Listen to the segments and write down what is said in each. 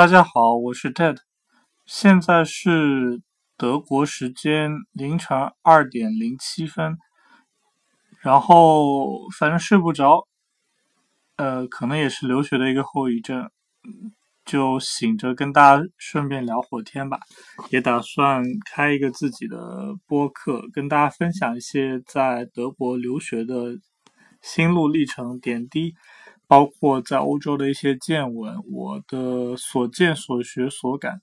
大家好，我是 Ted，现在是德国时间凌晨二点零七分，然后反正睡不着，呃，可能也是留学的一个后遗症，就醒着跟大家顺便聊会天吧，也打算开一个自己的播客，跟大家分享一些在德国留学的心路历程点滴。包括在欧洲的一些见闻，我的所见所学所感，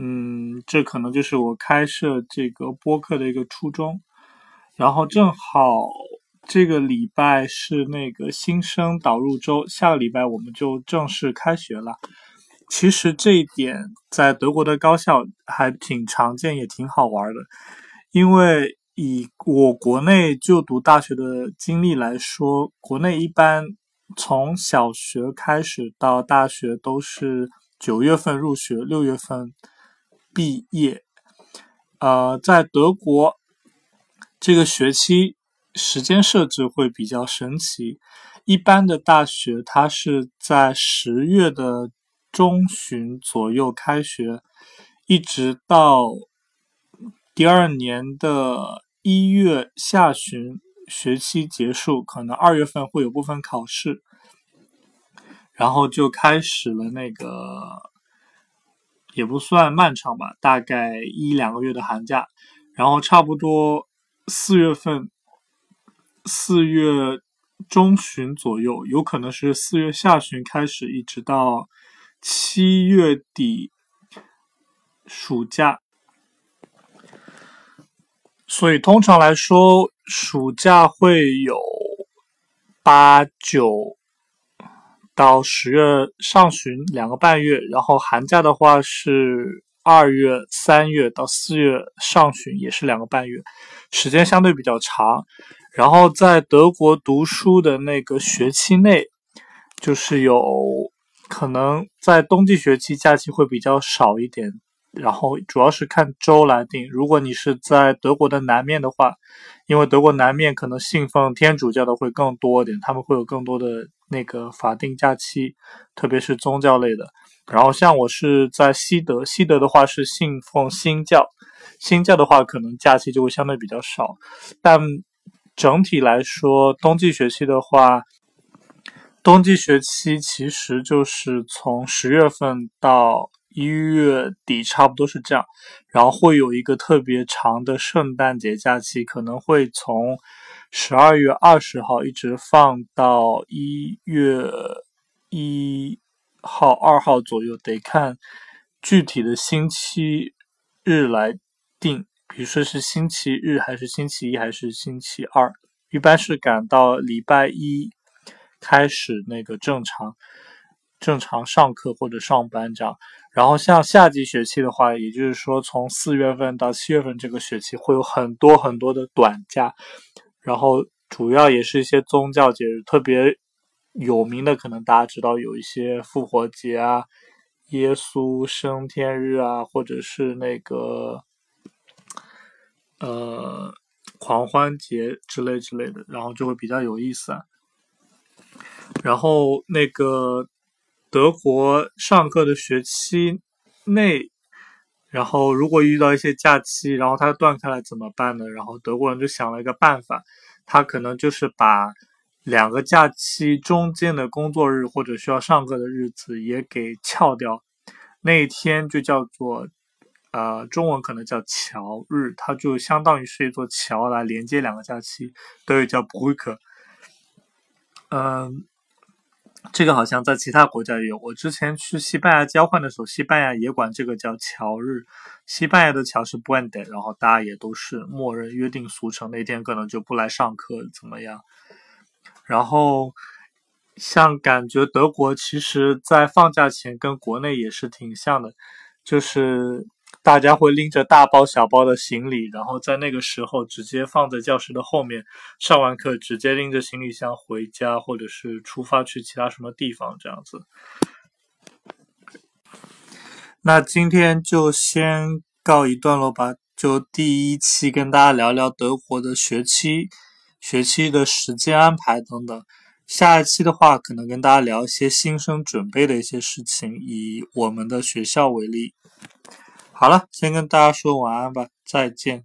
嗯，这可能就是我开设这个播客的一个初衷。然后正好这个礼拜是那个新生导入周，下个礼拜我们就正式开学了。其实这一点在德国的高校还挺常见，也挺好玩的。因为以我国内就读大学的经历来说，国内一般。从小学开始到大学都是九月份入学，六月份毕业。呃，在德国这个学期时间设置会比较神奇。一般的大学它是在十月的中旬左右开学，一直到第二年的一月下旬。学期结束，可能二月份会有部分考试，然后就开始了那个也不算漫长吧，大概一两个月的寒假，然后差不多四月份，四月中旬左右，有可能是四月下旬开始，一直到七月底暑假。所以通常来说，暑假会有八九到十月上旬两个半月，然后寒假的话是二月三月到四月上旬，也是两个半月，时间相对比较长。然后在德国读书的那个学期内，就是有可能在冬季学期假期会比较少一点。然后主要是看州来定。如果你是在德国的南面的话，因为德国南面可能信奉天主教的会更多一点，他们会有更多的那个法定假期，特别是宗教类的。然后像我是在西德，西德的话是信奉新教，新教的话可能假期就会相对比较少。但整体来说，冬季学期的话，冬季学期其实就是从十月份到。一月底差不多是这样，然后会有一个特别长的圣诞节假期，可能会从十二月二十号一直放到一月一号、二号左右，得看具体的星期日来定。比如说是星期日，还是星期一，还是星期二，一般是赶到礼拜一开始那个正常正常上课或者上班这样。然后像夏季学期的话，也就是说从四月份到七月份这个学期会有很多很多的短假，然后主要也是一些宗教节日，特别有名的可能大家知道有一些复活节啊、耶稣升天日啊，或者是那个呃狂欢节之类之类的，然后就会比较有意思啊。然后那个。德国上课的学期内，然后如果遇到一些假期，然后它断开了怎么办呢？然后德国人就想了一个办法，他可能就是把两个假期中间的工作日或者需要上课的日子也给翘掉，那一天就叫做呃中文可能叫桥日，它就相当于是一座桥来连接两个假期，德语叫 b r ü c k 嗯。这个好像在其他国家也有。我之前去西班牙交换的时候，西班牙也管这个叫乔日。西班牙的乔是 b u e n d e 然后大家也都是默认约定俗成，那天可能就不来上课，怎么样？然后像感觉德国其实在放假前跟国内也是挺像的，就是。大家会拎着大包小包的行李然后在那个时候直接放在教室的后面上完课直接拎着行李箱回家或者是出发去其他什么地方这样子。那今天就先告一段落吧就第一期跟大家聊聊德国的学期学期的时间安排等等。下一期的话可能跟大家聊一些新生准备的一些事情以我们的学校为例。好了先跟大家说晚安吧再见。